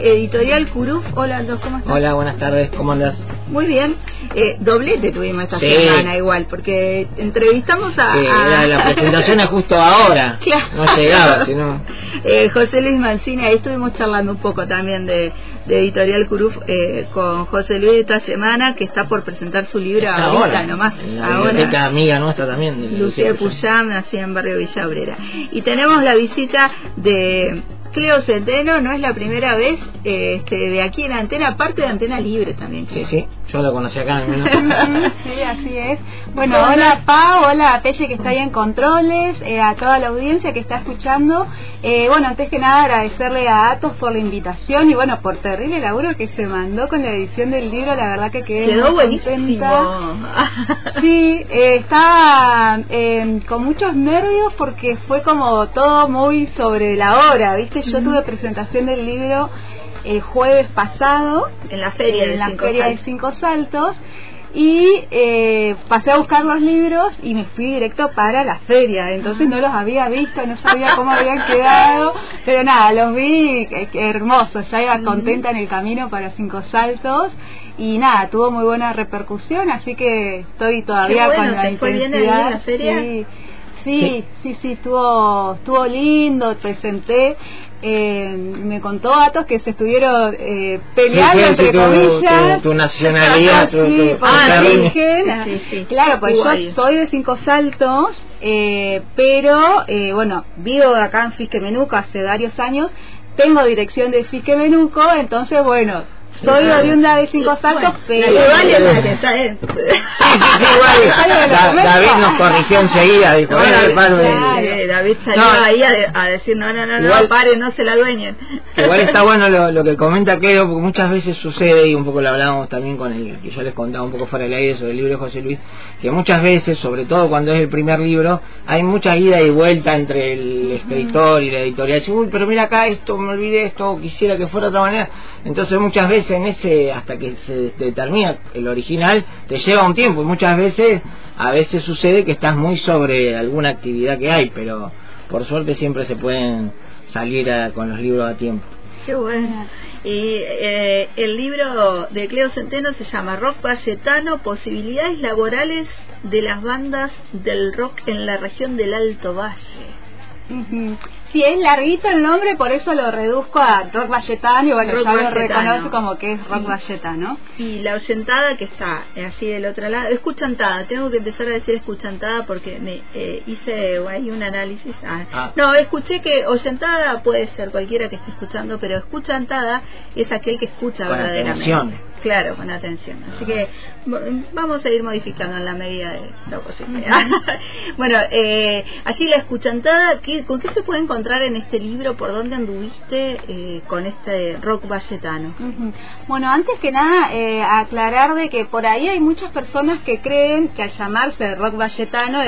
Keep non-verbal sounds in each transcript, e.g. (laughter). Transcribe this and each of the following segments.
de Editorial Curuf. Hola, Aldo, ¿cómo estás? Hola, buenas tardes, ¿cómo andas? Muy bien. Eh, doblete tuvimos esta semana igual, porque entrevistamos a... La, (laughs) presentación es justo ahora. No llegaba, sino... Eh, José Luis Mancini, ahí estuvimos charlando un poco también de, Editorial Curuf eh, con José Luis esta semana, que está por presentar su libro ahora nomás. La ahora. amiga nuestra también. Lucía Puyam, así en Barrio Villabrera. Y tenemos la visita de Cleo Centeno no es la primera vez este, de aquí en Antena, aparte de Antena Libre también. Sí, sí, yo lo conocí acá en (laughs) Sí, así es. Bueno, hola Pa, hola a Pelle que está ahí en controles, eh, a toda la audiencia que está escuchando. Eh, bueno, antes que nada agradecerle a Atos por la invitación y bueno, por terrible laburo que se mandó con la edición del libro, la verdad que quedé Quedó buenísimo. (laughs) Sí, eh, estaba con muchos nervios porque fue como todo muy sobre la hora, ¿viste? Yo tuve presentación del libro el jueves pasado en la feria, en de, la cinco feria de Cinco Saltos y eh, pasé a buscar los libros y me fui directo para la feria. Entonces no los había visto no sabía cómo habían quedado pero nada los vi hermosos ya iba contenta en el camino para Cinco Saltos y nada tuvo muy buena repercusión así que estoy todavía con la intensidad la feria? Sí, sí, sí, sí, estuvo, estuvo lindo, presenté eh, me contó Atos que se estuvieron eh, peleando entre tu, comillas. tu, nacionalidad tu, sí, claro pues yo soy de cinco saltos eh, pero eh, bueno vivo acá en Fisquemenuco hace varios años tengo dirección de Fisquemenuco entonces bueno soy oriunda de cinco saltos, pero. David nos corrigió enseguida, dijo, David salió ahí a, decir, no, no, no, no, pare, no se la dueñen. Igual está (laughs) bueno lo, que comenta Cleo, porque muchas veces sucede, y un poco lo hablábamos también con el que yo les contaba un poco fuera del aire sobre el libro de José Luis, que muchas veces, sobre todo cuando es el primer libro, hay mucha ida y vuelta entre el escritor y la editorial. Dice, uy, pero mira acá esto, me olvidé esto, quisiera que fuera de otra manera. Entonces muchas veces en ese, hasta que se determina el original, te lleva un tiempo y muchas veces, a veces sucede que estás muy sobre alguna actividad que hay, pero por suerte siempre se pueden salir con los libros a tiempo. Qué bueno. Y eh, el libro de Cleo Centeno se llama Rock Valletano, posibilidades laborales de las bandas del rock en la región del Alto Valle. Si es larguito el nombre, por eso lo reduzco a rock valletano y bueno, ya lo reconozco como que es rock valletano. Y la oyentada que está así del otro lado, escuchantada, tengo que empezar a decir escuchantada porque me eh, hice ahí un análisis. Ah, ah. No, escuché que oyentada puede ser cualquiera que esté escuchando, pero escuchantada es aquel que escucha verdaderamente. Claro, con atención. Así que vamos a ir modificando en la medida de lo posible. (laughs) bueno, eh, allí la escuchantada, ¿con qué se puede encontrar en este libro? ¿Por dónde anduviste eh, con este rock valletano? Bueno, antes que nada, eh, aclarar de que por ahí hay muchas personas que creen que al llamarse rock valletano,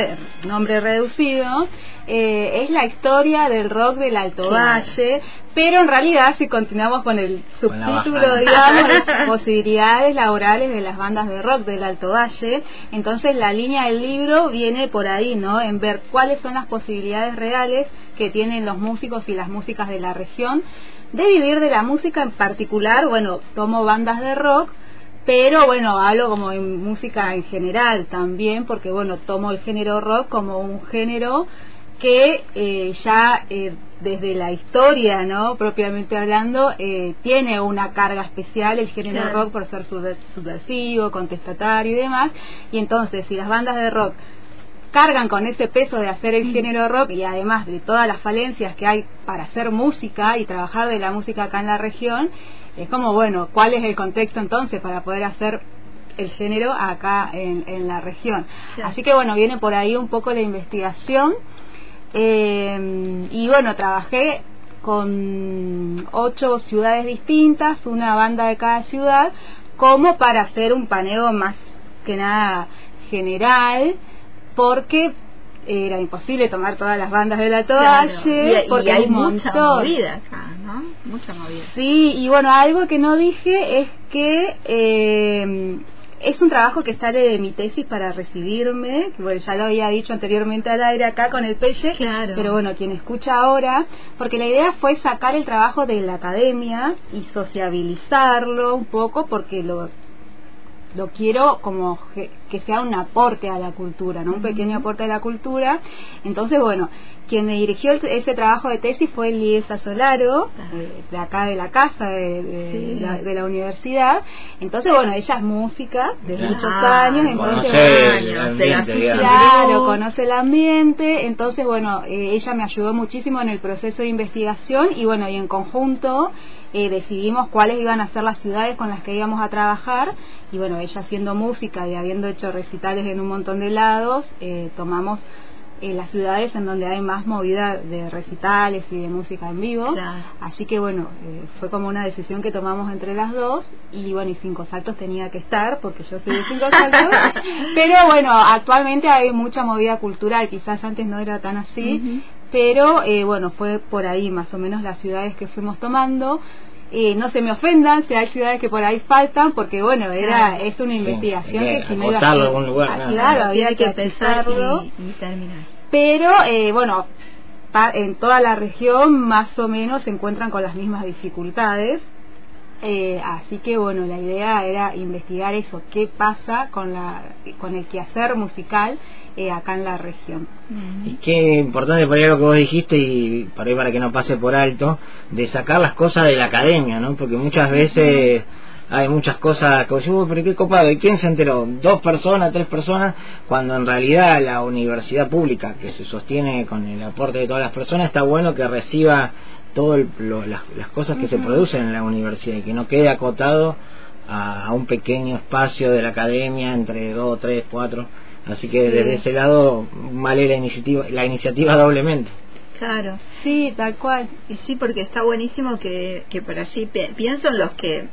nombre reducido, eh, es la historia del rock del Alto Valle, pero en realidad si continuamos con el subtítulo, digamos, de (laughs) posibilidades laborales de las bandas de rock del Alto Valle, entonces la línea del libro viene por ahí, ¿no? En ver cuáles son las posibilidades reales que tienen los músicos y las músicas de la región de vivir de la música en particular, bueno, tomo bandas de rock, pero bueno, hablo como en música en general también, porque bueno, tomo el género rock como un género que eh, ya eh, desde la historia, ¿no? Propiamente hablando, eh, tiene una carga especial el género rock por ser subversivo, contestatario y demás. Y entonces, si las bandas de rock cargan con ese peso de hacer el mm. género rock y además de todas las falencias que hay para hacer música y trabajar de la música acá en la región, es como, bueno, ¿cuál es el contexto entonces para poder hacer el género acá en, en la región? Así que bueno, viene por ahí un poco la investigación eh, y bueno, trabajé con ocho ciudades distintas, una banda de cada ciudad, como para hacer un paneo más que nada general, porque era imposible tomar todas las bandas de la Toalle, porque hay, mucha movida acá, ¿no? Mucha movida. Sí, y bueno, algo que no dije es que eh, es un trabajo que sale de mi tesis para recibirme, que bueno, ya lo había dicho anteriormente al aire acá con el Pelle, claro. pero bueno, quien escucha ahora, porque la idea fue sacar el trabajo de la academia y sociabilizarlo un poco, porque lo lo quiero como que, sea un aporte a la cultura, ¿no? Un pequeño aporte a la cultura. Entonces, bueno, quien me dirigió ese trabajo de tesis fue Liesa Solaro, eh, de, acá de la casa, de, la, universidad. Entonces, bueno, ella es música de muchos años, entonces, conoce claro, conoce el ambiente. Entonces, bueno, eh, ella me ayudó muchísimo en el proceso de investigación y, bueno, y en conjunto eh, decidimos cuáles iban a ser las ciudades con las que íbamos a trabajar. Y bueno, ella haciendo música y habiendo hecho recitales en un montón de lados, eh, tomamos eh, las ciudades en donde hay más movida de recitales y de música en vivo. Así que bueno, fue como una decisión que tomamos entre las dos. Y bueno, y Cinco Saltos tenía que estar porque yo soy de Cinco (laughs) Saltos. pero bueno, actualmente hay mucha movida cultural, quizás antes no era tan así pero eh, bueno, fue por ahí más o menos las ciudades que fuimos tomando. Eh, no se me ofendan si hay ciudades que por ahí faltan, porque bueno, era es una investigación que, si no iba algún lugar, ah, claro, había que, pensarlo y, terminar. Pero eh, bueno, en toda la región más o menos se encuentran con las mismas dificultades. Eh, así que bueno, la idea era investigar eso, qué pasa con, la, con el quehacer musical eh, acá en la región. Y qué importante por ahí lo que vos dijiste y por ahí para que no pase por alto, de sacar las cosas de la academia, ¿no? Porque muchas veces hay muchas cosas que vos pero qué copado, ¿y quién se enteró? Dos personas, tres personas, cuando en realidad la universidad pública, que se sostiene con el aporte de todas las personas, está bueno que reciba todas las, cosas que se producen en la universidad y que no quede acotado a, un pequeño espacio de la academia entre dos, tres, cuatro. Así que desde ese lado vale la iniciativa, la iniciativa doblemente. Claro. Sí, tal cual. Y sí, porque está buenísimo que, que por allí pienso en los que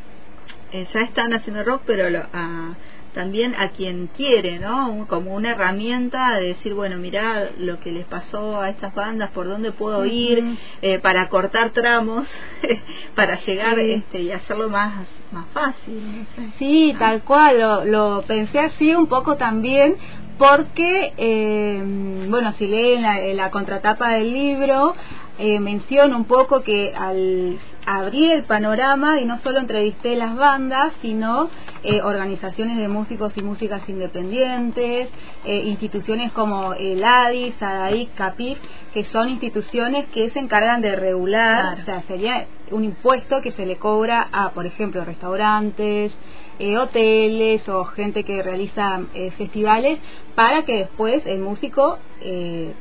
eh, ya están haciendo rock, pero lo, a, también a quien quiere, ¿no? Como una herramienta de decir, bueno, mira lo que les pasó a estas bandas, por dónde puedo ir, eh, para cortar tramos, (laughs) para llegar este, y hacerlo más, más fácil. Sí, tal cual, lo, lo pensé así un poco también porque, eh, bueno, si leen la, la contratapa del libro, eh, menciono un poco que al abrir el panorama y no solo entrevisté las bandas, sino eh, organizaciones de músicos y músicas independientes, eh, instituciones como el ADI, SADAIC, CAPIF, que son instituciones que se encargan de regular, o sea, sería un impuesto que se le cobra a, por ejemplo, restaurantes, eh, hoteles o gente que realiza eh, festivales para que después el músico eh,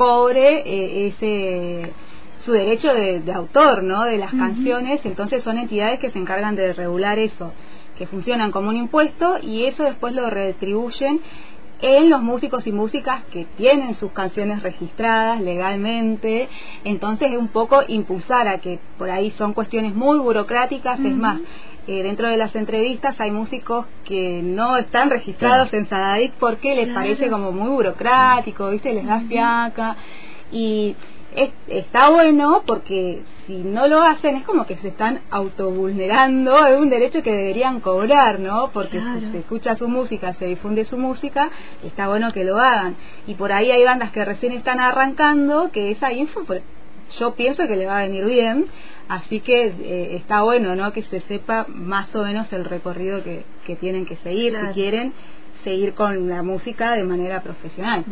cobre eh, ese su derecho de, autor no de las canciones. Entonces son entidades que se encargan de regular eso que funcionan como un impuesto y eso después lo retribuyen en los músicos y músicas que tienen sus canciones registradas legalmente, entonces es un poco impulsar a que por ahí son cuestiones muy burocráticas, es más, eh, dentro de las entrevistas hay músicos que no están registrados en Sadaic porque les parece como muy burocrático, ¿viste? Les da fiaca y está bueno porque si no lo hacen es como que se están autovulnerando es un derecho que deberían cobrar, ¿no? Porque si se escucha su música, se difunde su música, está bueno que lo hagan. Y por ahí hay bandas que recién están arrancando, que esa info pues, yo pienso que le va a venir bien, así que eh, está bueno, ¿no? Que se sepa más o menos el recorrido que, que tienen que seguir si quieren seguir con la música de manera profesional.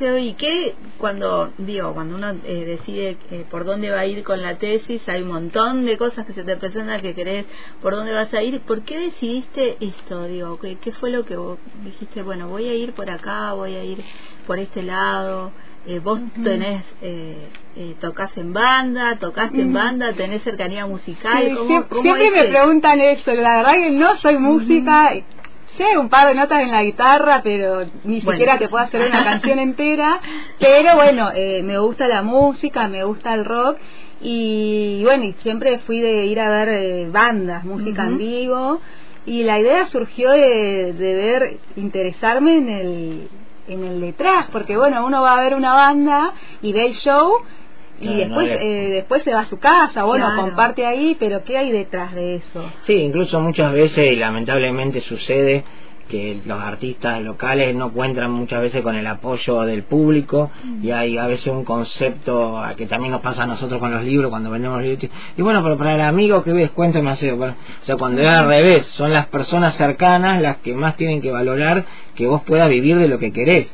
Y que cuando digo cuando uno eh, decide eh, por dónde va a ir con la tesis hay un montón de cosas que se te presentan que querés por dónde vas a ir por qué decidiste esto digo qué, qué fue lo que vos dijiste bueno voy a ir por acá voy a ir por este lado eh, vos tenés eh, eh, tocas en banda tocaste en banda tenés cercanía musical siempre, me preguntan eso la verdad que no soy música Sí, un par de notas en la guitarra, pero ni siquiera te puedo hacer una (laughs) canción entera. Pero bueno, eh, me gusta la música, me gusta el rock. Y bueno, y siempre fui de ir a ver eh, bandas, música en vivo. Y la idea surgió de, de ver, interesarme en el, en el detrás, porque bueno, uno va a ver una banda y ve el show y después eh, después se va a su casa, bueno, comparte ahí, pero ¿qué hay detrás de eso? Sí, incluso muchas veces, y lamentablemente sucede, que los artistas locales no cuentan muchas veces con el apoyo del público y hay a veces un concepto que también nos pasa a nosotros con los libros cuando vendemos libros. Y bueno pero para el amigo que ves cuéntame así o sea cuando es al revés son las personas cercanas las que más tienen que valorar que vos puedas vivir de lo que querés.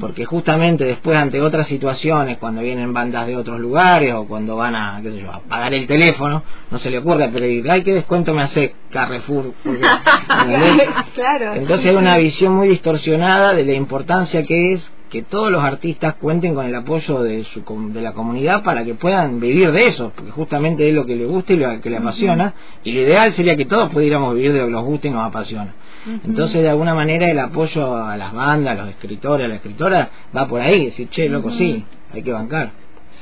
Porque justamente después ante otras situaciones cuando vienen bandas de otros lugares o cuando van a qué sé yo a pagar el teléfono no se le ocurre pedir ay qué descuento me hace Carrefour (laughs) claro entonces hay una visión muy distorsionada de la importancia que es que todos los artistas cuenten con el apoyo de, su, de la comunidad para que puedan vivir de eso, porque justamente es lo que les gusta y lo que les apasiona, y lo ideal sería que todos pudiéramos vivir de lo que nos guste y nos apasiona. Entonces, de alguna manera, el apoyo a las bandas, a los escritores, a la escritora, va por ahí, decir, che, loco, sí, hay que bancar.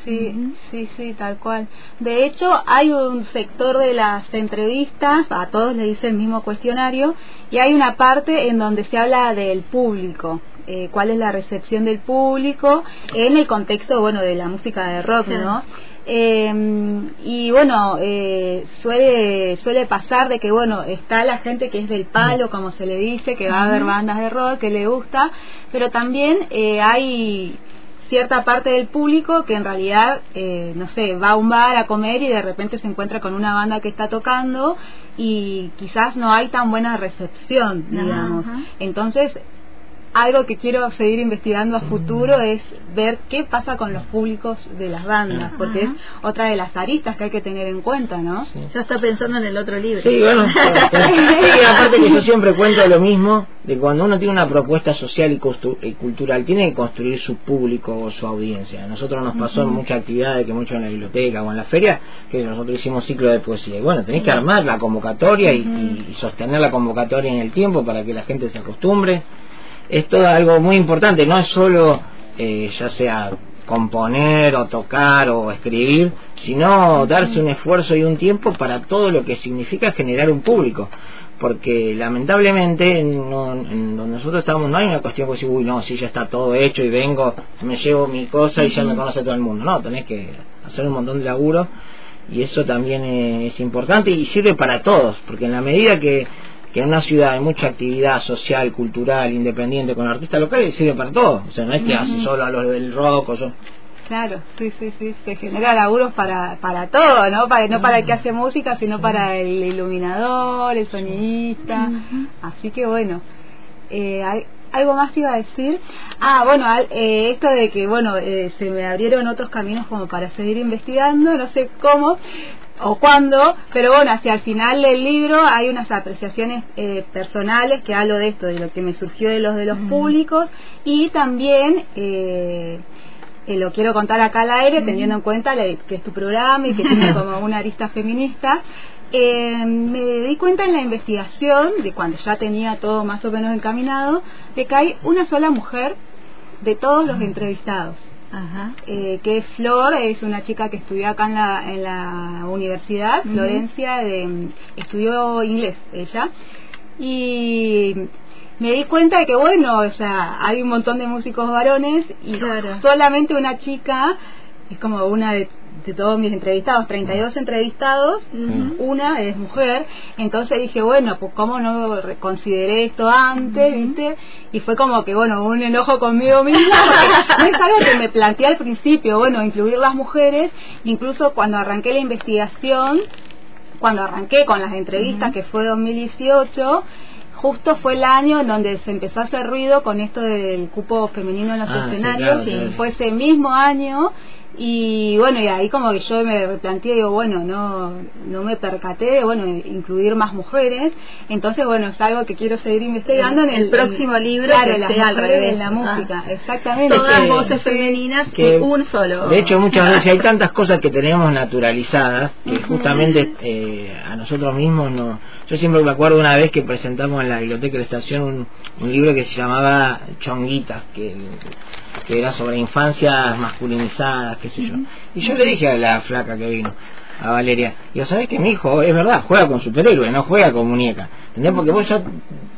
Sí, sí, sí, tal cual. De hecho, hay un sector de las entrevistas, a todos le dice el mismo cuestionario, y hay una parte en donde se habla del público. Eh, cuál es la recepción del público en el contexto bueno de la música de rock no em, y bueno eh, suele suele pasar de que bueno está la gente que es del palo como se le dice que va a ver bandas de rock que le gusta pero también eh, hay cierta parte del público que en realidad, eh, no sé, va a un bar a comer y de repente se encuentra con una banda que está tocando y quizás no hay tan buena recepción, digamos. Entonces, algo que quiero seguir investigando a futuro es ver qué pasa con los públicos de las bandas, porque es otra de las aristas que hay que tener en cuenta, ¿no? Ya está pensando en el otro libro. Sí, bueno, (laughs) sí, aparte que yo siempre cuento lo mismo, de cuando uno tiene una propuesta social y, cultural, tiene que construir su público o su audiencia. A nosotros nos pasó en muchas actividades, que mucho en la biblioteca o en la feria, que nosotros hicimos ciclo de poesía. Y bueno, tenés que armar la convocatoria y sostener la convocatoria en el tiempo para que la gente se acostumbre es todo algo muy importante, no es solo eh, ya sea componer o tocar o escribir, sino darse un esfuerzo y un tiempo para todo lo que significa generar un público. Porque lamentablemente en, donde nosotros estamos no hay una cuestión que decir, uy, no, si ya está todo hecho y vengo, me llevo mi cosa y ya me conoce todo el mundo. No, tenés que hacer un montón de laburo y eso también es importante y sirve para todos, porque en la medida que que en una ciudad hay mucha actividad social, cultural, independiente con artistas locales, sirve para todo. O sea, no es que hace solo a los del rock o yo. Claro, sí, sí, sí, se genera laburos para, para todo, ¿no? Para, no para el que hace música, sino para el iluminador, el sonidista. Así que bueno, eh, algo más iba a decir. Ah, bueno, eh, esto de que, bueno, eh, se me abrieron otros caminos como para seguir investigando, no sé cómo, o cuándo, pero bueno, hacia el final del libro hay unas apreciaciones eh, personales que hablo de esto, de lo que me surgió de los de los públicos y también eh, eh, lo quiero contar acá al aire, teniendo en cuenta que es tu programa y que tiene (laughs) como una arista feminista. me di cuenta en la investigación, de cuando ya tenía todo más o menos encaminado, de que hay una sola mujer de todos los entrevistados. Eh, que es Flor, es una chica que estudió acá en la, en la universidad, Florencia, de, estudió inglés ella, y me di cuenta de que bueno, o sea, hay un montón de músicos varones y solamente una chica es como una de de todos mis entrevistados, 32 entrevistados, una es mujer, entonces dije, bueno, pues cómo no consideré esto antes, ¿viste? Y fue como que, bueno, un enojo conmigo misma, (laughs) no es algo que me planteé al principio, bueno, incluir las mujeres, incluso cuando arranqué la investigación, cuando arranqué con las entrevistas, que fue 2018, justo fue el año en donde se empezó a hacer ruido con esto del cupo femenino en los ah, escenarios, y fue ese mismo año y bueno, y ahí como que yo me replanteé, digo, bueno, no, no me percaté de, bueno, incluir más mujeres. Entonces, bueno, es algo que quiero seguir investigando en el, próximo libro, claro, las al revés. en la música, exactamente. Todas voces femeninas que, un solo. De hecho, muchas veces hay tantas cosas que tenemos naturalizadas que justamente eh, a nosotros mismos no... Yo siempre me acuerdo una vez que presentamos en la biblioteca de la estación un, un libro que se llamaba Chonguitas, que que era sobre infancias masculinizadas, qué sé yo. Y yo le dije a la flaca que vino, a Valeria. Y ya sabés que mi hijo, es verdad, juega con superhéroe, no juega con muñeca. ¿Entendés? Porque vos ya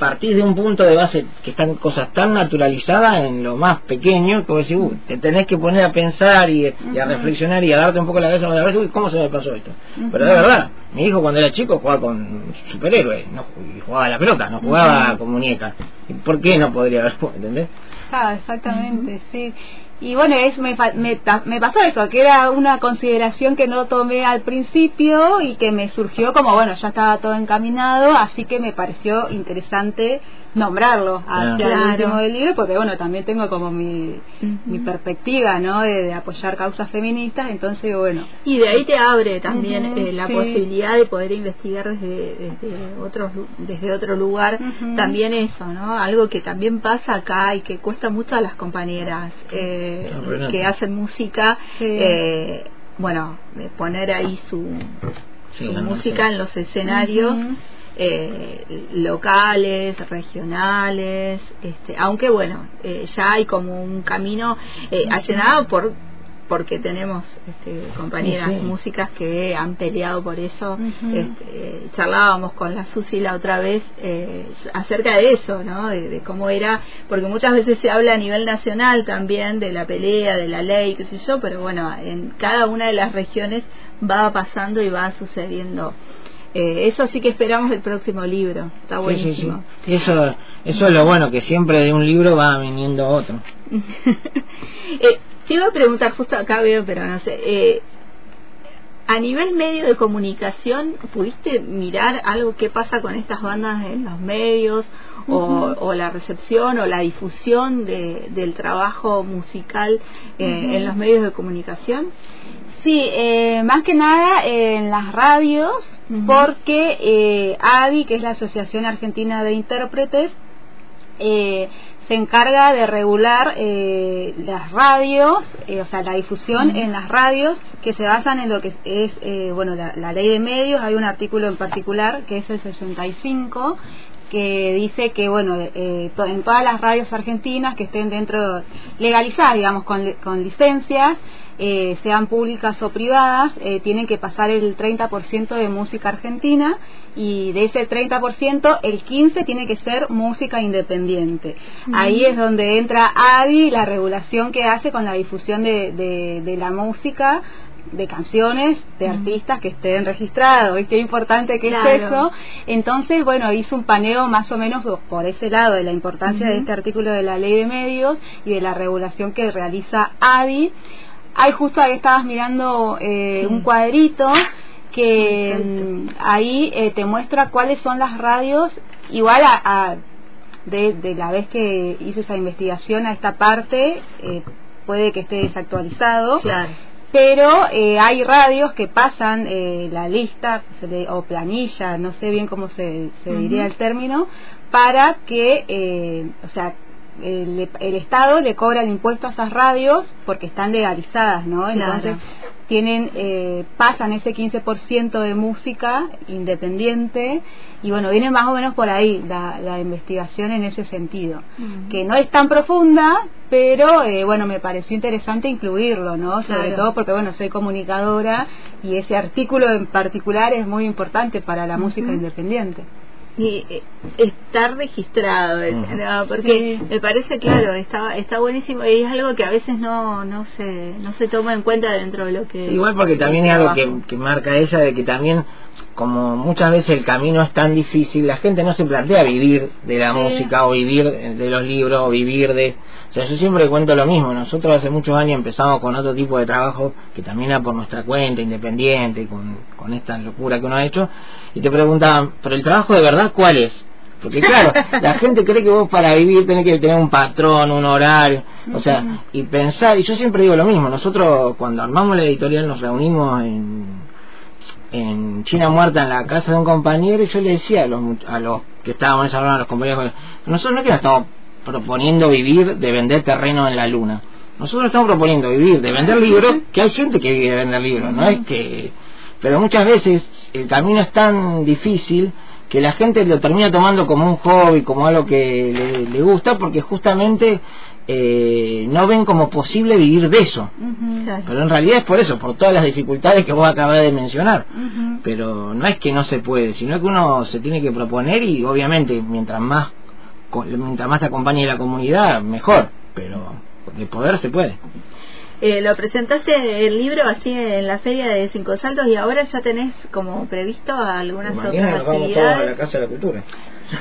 partís de un punto de base que están cosas tan naturalizadas en lo más pequeño que vos decís, uy, te tenés que poner a pensar y, a reflexionar y a darte un poco la cabeza a ver, uy, ¿cómo se me pasó esto? Pero de verdad, mi hijo cuando era chico jugaba con superhéroes, no, y jugaba a la pelota, no jugaba con muñeca. ¿Por qué no podría haber? ¿Entendés? Ah, exactamente, sí. Y bueno, es, me, me, me, pasó eso, que era una consideración que no tomé al principio y que me surgió como, bueno, ya estaba todo encaminado, así que me pareció interesante nombrarlo hacia el último del libro, porque bueno, también tengo como mi, mi perspectiva, ¿no? De, apoyar causas feministas, entonces bueno. Y de ahí te abre también eh, la posibilidad de poder investigar desde, desde, otro, desde otro lugar. También eso, ¿no? Algo que también pasa acá y que cuesta mucho a las compañeras eh, que hacen música, eh, bueno, poner ahí su, su música en los escenarios eh, locales, regionales, este, aunque bueno, eh, ya hay como un camino eh, allanado por porque tenemos este, compañeras músicas que han peleado por eso. este, charlábamos con la Susi la otra vez eh, acerca de eso, ¿no? De, cómo era, porque muchas veces se habla a nivel nacional también de la pelea, de la ley, qué sé yo, pero bueno, en cada una de las regiones va pasando y va sucediendo eh, eso sí que esperamos el próximo libro. Está buenísimo. Eso, eso es lo bueno, que siempre de un libro va viniendo otro. (laughs) eh, te iba a preguntar, justo acá veo, pero no sé. Eh, a nivel medio de comunicación, ¿pudiste mirar algo que pasa con estas bandas en los medios o, la recepción o la difusión de, del trabajo musical eh, en los medios de comunicación? Sí, eh, más que nada en las radios, porque eh, ADI, que es la Asociación Argentina de Intérpretes, eh, se encarga de regular eh, las radios, o sea, la difusión en las radios que se basan en lo que es, bueno, la, ley de medios. Hay un artículo en particular que es el 65 que dice que, bueno, en todas las radios argentinas que estén dentro, legalizadas, digamos, con, con licencias, eh, sean públicas o privadas, eh, tienen que pasar el 30% de música argentina y de ese 30% el 15% tiene que ser música independiente. Ahí es donde entra ADI, la regulación que hace con la difusión de, de, la música de canciones de artistas que estén registrados, ¿viste? Qué importante que es eso. Entonces, bueno, hizo un paneo más o menos por ese lado de la importancia de este artículo de la ley de medios y de la regulación que realiza ADI Ahí justo ahí estabas mirando eh, un cuadrito que mm, ahí eh, te muestra cuáles son las radios, igual a, de, la vez que hice esa investigación a esta parte, eh, puede que esté desactualizado. Pero hay radios que pasan la lista o planilla, no sé bien cómo se, diría el término, para que, o sea, el, Estado le cobra el impuesto a esas radios porque están legalizadas, ¿no? Entonces tienen eh, pasan ese 15% de música independiente y bueno, viene más o menos por ahí la, la investigación en ese sentido, que no es tan profunda, pero eh, bueno, me pareció interesante incluirlo, ¿no? Sobre todo porque bueno, soy comunicadora y ese artículo en particular es muy importante para la música independiente y eh, estar registrado porque me parece claro está está buenísimo y es algo que a veces no no se no se toma en cuenta dentro de lo que igual porque también es algo que, que marca ella de que también como muchas veces el camino es tan difícil, la gente no se plantea vivir de la música o vivir de los libros o vivir de... O sea, yo siempre cuento lo mismo, nosotros hace muchos años empezamos con otro tipo de trabajo que también era por nuestra cuenta, independiente, con, con esta locura que uno ha hecho, y te preguntaban, pero el trabajo de verdad cuál es? Porque claro, (laughs) la gente cree que vos para vivir tenés que tener un patrón, un horario, o sea, y pensar, y yo siempre digo lo mismo, nosotros cuando armamos la editorial nos reunimos en en China Muerta en la casa de un compañero y yo le decía a los, a los que estábamos en esa a los compañeros, nosotros no es que nos estamos proponiendo vivir de vender terreno en la luna. Nosotros estamos proponiendo vivir de vender libros, que hay gente que vive de vender libros, no es que... Pero muchas veces el camino es tan difícil que la gente lo termina tomando como un hobby, como algo que le, le gusta, porque justamente eh, no ven como posible vivir de eso. Pero en realidad es por eso, por todas las dificultades que vos acabas de mencionar. Pero no es que no se puede, sino que uno se tiene que proponer y obviamente mientras más mientras más te acompañe la comunidad, mejor. Pero de poder se puede. Eh, lo presentaste el libro así en la feria de Cinco Saltos y ahora ya tenés como previsto algunas otras actividades. a la Casa de la Cultura.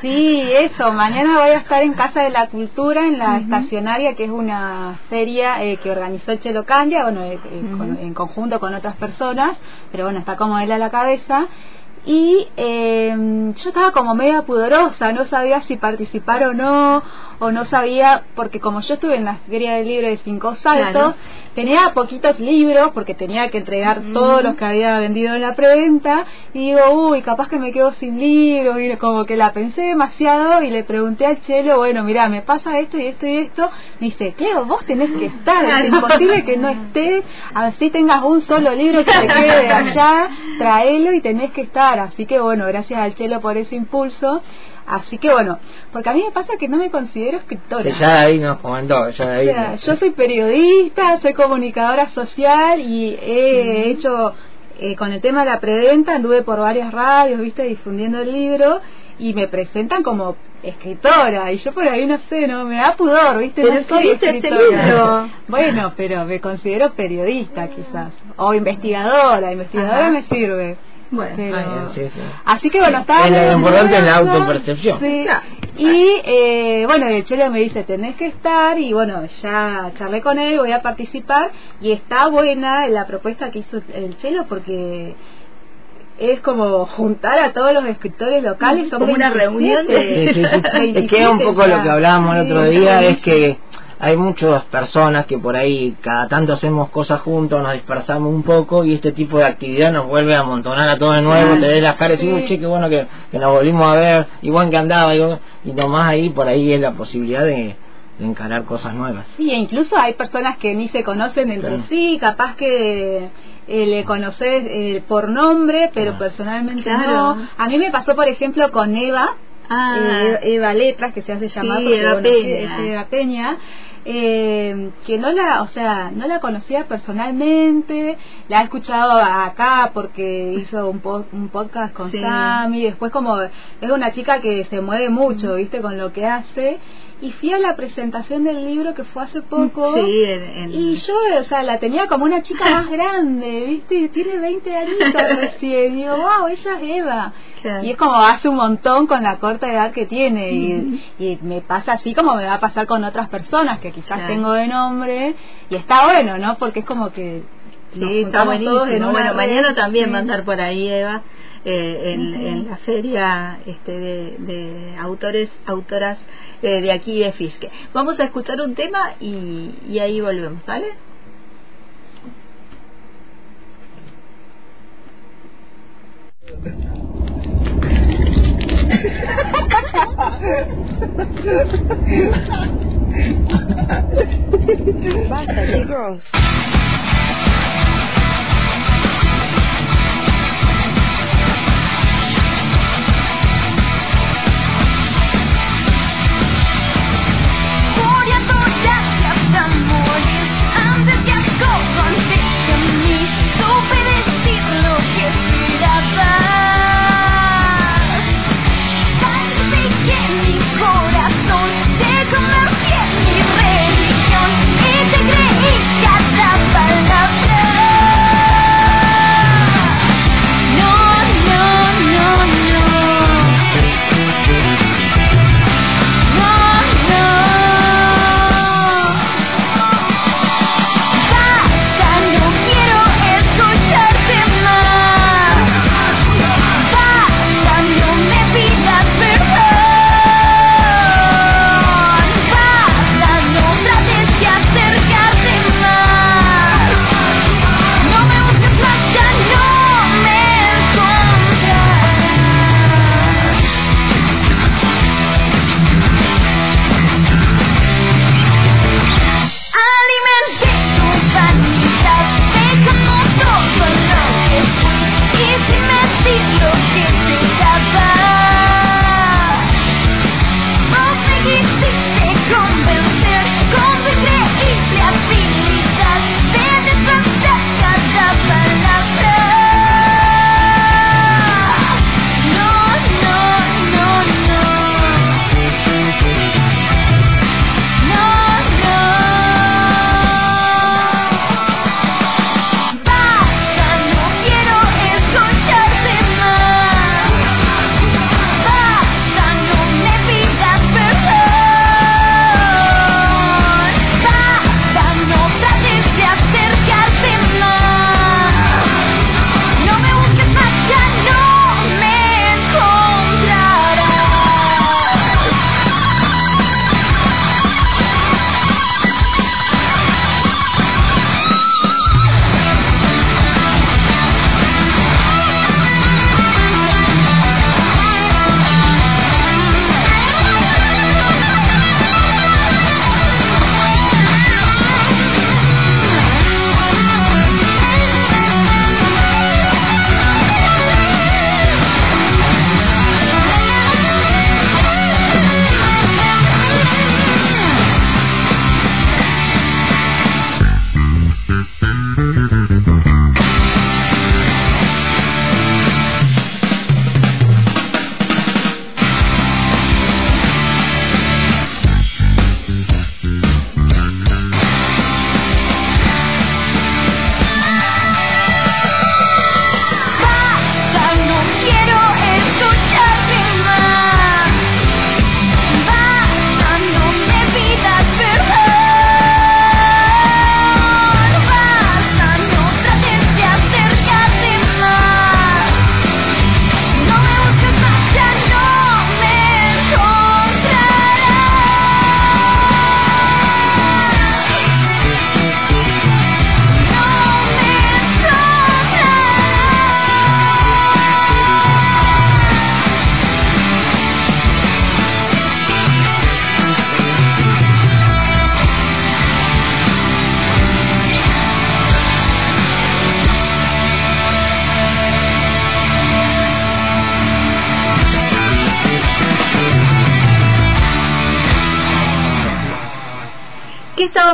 Sí, eso. Mañana voy a estar en Casa de la Cultura, en la estacionaria, que es una feria eh, que organizó el Chelo Candia, bueno, eh, en conjunto con otras personas, pero bueno, está como él a la cabeza y eh, yo estaba como media pudorosa, no sabía si participar o no, o no sabía, porque como yo estuve en la feria del libro de Cinco Saltos, tenía poquitos libros, porque tenía que entregar todos los que había vendido en la preventa, y digo, uy, capaz que me quedo sin libros, y como que la pensé demasiado, y le pregunté al Chelo, bueno, mira, me pasa esto y esto y esto, me dice, Cleo, vos tenés que estar, es imposible que no estés, así tengas un solo libro que te quede allá, traelo y tenés que estar, así que bueno, gracias al Chelo por ese impulso, Así que bueno, porque a mí me pasa que no me considero escritora. Ya ahí nos ya ahí. yo soy periodista, soy comunicadora social y he hecho eh, con el tema de la preventa, anduve por varias radios, viste, difundiendo el libro y me presentan como escritora y yo por ahí no sé, no me da pudor, ¿viste? Pero no soy este libro. (laughs) Bueno, pero me considero periodista quizás o investigadora, investigadora me sirve. Bueno, así que bueno, estaba... lo importante es la autopercepción. Y eh, bueno, el Chelo me dice, tenés que estar y bueno, ya charlé con él, voy a participar y está buena la propuesta que hizo el Chelo porque es como juntar a todos los escritores locales, son como una reunión. de... (laughs) es que un poco lo que hablábamos el otro día, es que hay muchas personas que por ahí cada tanto hacemos cosas juntos, nos dispersamos un poco y este tipo de actividad nos vuelve a amontonar a todos de nuevo, te ves las caras y decimos, che, qué bueno que, nos volvimos a ver, igual que andaba, y, y nomás ahí por ahí es la posibilidad de, encarar cosas nuevas. Sí, e incluso hay personas que ni se conocen entre sí, capaz que eh, le conoces eh, por nombre, pero personalmente no. A mí me pasó, por ejemplo, con Eva, ah. eh, Eva Letras, que se hace llamar Eva, Peña. Eva Peña eh, que no la, o sea, no la conocía personalmente, la he escuchado acá porque hizo un, un podcast con Sammy, después como es una chica que se mueve mucho, viste, con lo que hace, y fui a la presentación del libro que fue hace poco y yo, o sea, la tenía como una chica (laughs) más grande, viste, tiene 20 años recién, y digo, wow, ella es Eva. Y es como hace un montón con la corta edad que tiene. Y, me pasa así como me va a pasar con otras personas que quizás tengo de nombre. Y está bueno, ¿no? Porque es como que. Sí, está buenísimo. Bueno, mañana también va a andar por ahí, Eva. Eh, en, la feria este, de, autores, autoras eh, de aquí de Fiske. Vamos a escuchar un tema y, y ahí volvemos, ¿vale? Basta.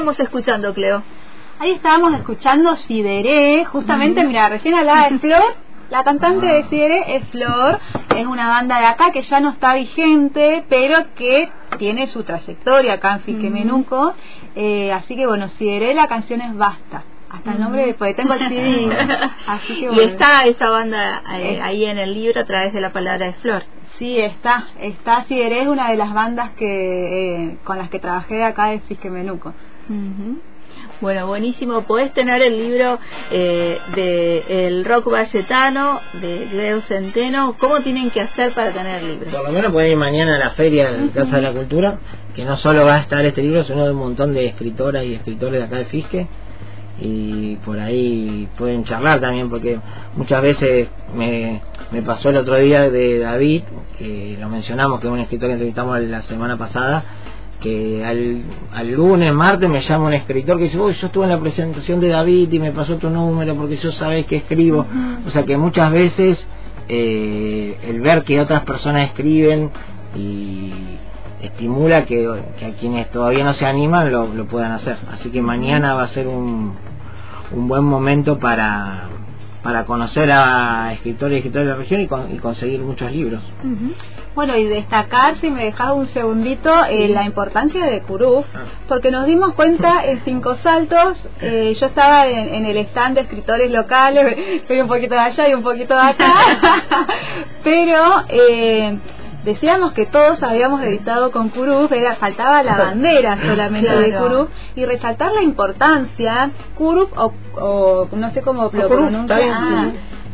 Estábamos escuchando, Cleo? Ahí estábamos escuchando Sideré, justamente, mira, recién hablaba de Flor, la cantante de Sideré es Flor, es una banda de acá que ya no está vigente, pero que tiene su trayectoria acá en Fiquemenuco, eh, así que bueno, Sideré la canción es Basta. Hasta el nombre de pues tengo el CD (laughs) así que y está esa banda eh, ahí en el libro a través de la palabra de Flor. Sí está está Sideré es una de las bandas que eh, con las que trabajé acá de Fisquemenuco bueno, buenísimo. Podés tener el libro eh, de El Rock Valletano, de Leo Centeno. ¿Cómo tienen que hacer para tener el libro? Por lo menos pueden ir mañana a la feria de Casa de la Cultura, que no solo va a estar este libro, sino de un montón de escritoras y escritores de acá de Fisque. Y por ahí pueden charlar también, porque muchas veces me, me pasó el otro día de David, que lo mencionamos, que es un escritor que entrevistamos la semana pasada que al, al, lunes, martes me llama un escritor que dice, uy, yo estuve en la presentación de David y me pasó tu número porque yo sabes que escribo. O sea que muchas veces eh, el ver que otras personas escriben y estimula que, que, a quienes todavía no se animan lo, lo puedan hacer. Así que mañana va a ser un, un buen momento para, para conocer a escritores y escritores de la región y, conseguir muchos libros. Bueno, y destacar, si me dejas un segundito, eh, la importancia de Curuf, ah. porque nos dimos cuenta en Cinco Saltos, eh, yo estaba en, el stand de escritores locales, (laughs) soy un poquito de allá y un poquito de acá, (laughs) pero... Eh, decíamos que todos habíamos editado con Kuruf, era, faltaba la (laughs) bandera solamente de Kuruf, y resaltar la importancia, Kuruf o, no sé cómo lo pronuncian,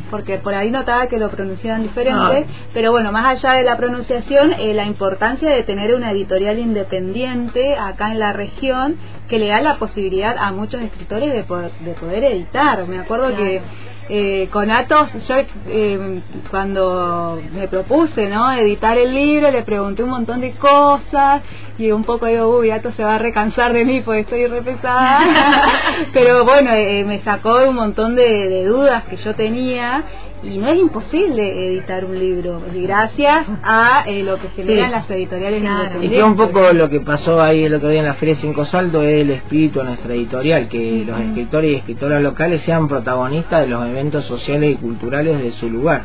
porque por ahí notaba que lo pronunciaban diferente, ah. pero bueno, más allá de la pronunciación, eh, la importancia de tener una editorial independiente acá en la región que le da la posibilidad a muchos escritores de poder, de poder editar. Me acuerdo que eh, con Atos, yo eh, cuando me propuse no editar el libro, le pregunté un montón de cosas y un poco digo, uy, Atos se va a recansar de mí porque estoy re (laughs) Pero bueno, eh, me sacó un montón de, de dudas que yo tenía y no es imposible editar un libro. Gracias a eh, lo que generan las editoriales y que un poco lo que pasó ahí el otro día en la Feria Cinco Saltos es el espíritu de nuestra editorial que los escritores y escritoras locales sean protagonistas de los eventos sociales y culturales de su lugar.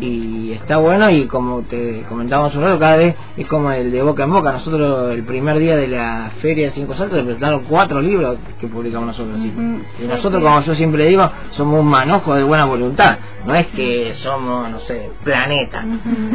Y está bueno y como te comentábamos un rato cada vez es como el de boca en boca. Nosotros el primer día de la Feria Cinco Saltos se presentaron cuatro libros que publicamos nosotros y nosotros como yo siempre digo somos un manojo de buena voluntad. No es que somos, no sé, planeta.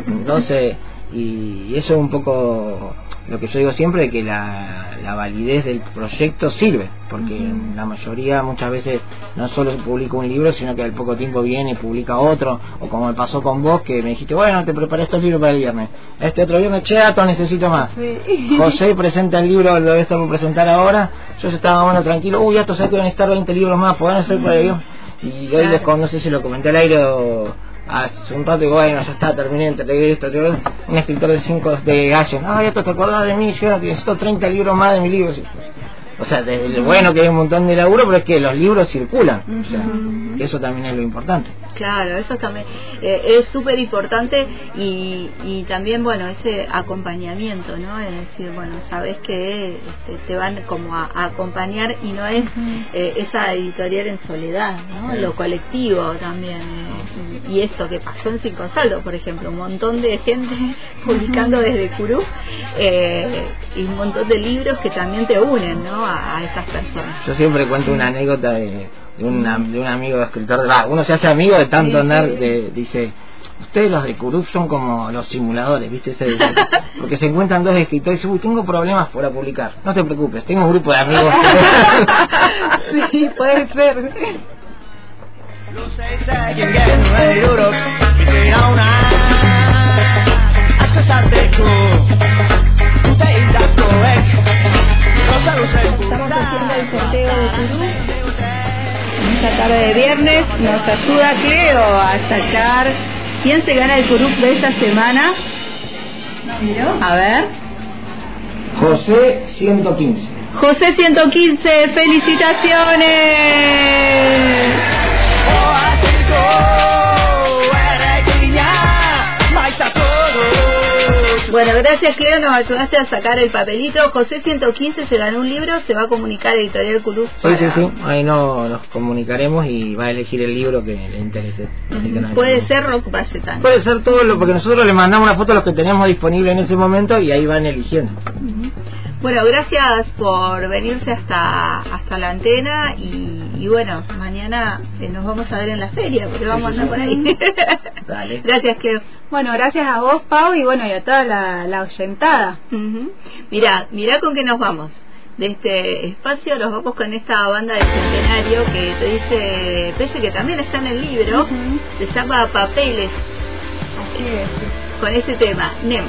Entonces, y eso es un poco lo que yo digo siempre, de que la, la validez del proyecto sirve, porque la mayoría muchas veces no solo se publica un libro, sino que al poco tiempo viene y publica otro, o como me pasó con vos, que me dijiste, bueno, te preparé estos libros para el viernes, este otro viernes, che, necesito más. (laughs) José presenta el libro, lo debe por presentar ahora, yo estaba bueno tranquilo, uy, esto sé que van a estar 20 libros más, pueden hacer para ello y hoy les no sé si lo comenté al aire o hace un rato digo, bueno, ya está, terminé, entregué esto, un escritor de cinco de gallo, no, ya te acordás de mí, yo necesito 30 libros más de mi libro. O sea, de, bueno que hay un montón de laburo, pero es que los libros circulan. O sea, eso también es lo importante. Claro, eso también eh, es súper importante y, y también, bueno, ese acompañamiento, ¿no? Es decir, bueno, sabes que este, te van como a, acompañar y no es eh, esa editorial en soledad, ¿no? Lo colectivo también. Eh, y esto que pasó en Cinco Saldos, por ejemplo, un montón de gente (laughs) publicando desde Curú y un montón de libros que también te unen, ¿no? A, esas personas. Yo siempre cuento una anécdota de de, de un amigo de escritor, uno se hace amigo de tanto andar, de, dice, ustedes los de Curup son como los simuladores, ¿viste? porque se encuentran dos escritores y dicen, uy, tengo problemas para publicar. No te preocupes, tengo un grupo de amigos. (laughs) sí, puede ser. Estamos haciendo el sorteo de Curup esta tarde de viernes. Nos ayuda Cleo a sacar quién se gana el Curup de esta semana. A ver. José 115. José 115, felicitaciones. Bueno, gracias Cleo, nos ayudaste a sacar el papelito. José 115 se ganó un libro, se va a comunicar a Editorial Culú. Sí, sí, sí, ahí no, nos comunicaremos y va a elegir el libro que le interese. Puede ser Rock Valletano. Puede ser todo lo, porque nosotros le mandamos una foto a los que tenemos disponible en ese momento y ahí van eligiendo. Bueno, gracias por venirse hasta hasta la antena y, bueno, mañana eh, nos vamos a ver en la feria porque vamos a andar por ahí. (laughs) Dale. Gracias, Cleo. Bueno, gracias a vos, Pau, y bueno, y a toda la, la oyentada. Mirá, mirá con qué nos vamos. De este espacio nos vamos con esta banda de centenario que te dice Pelle, que también está en el libro, se llama Papeles. Así es. Con este tema, NEM.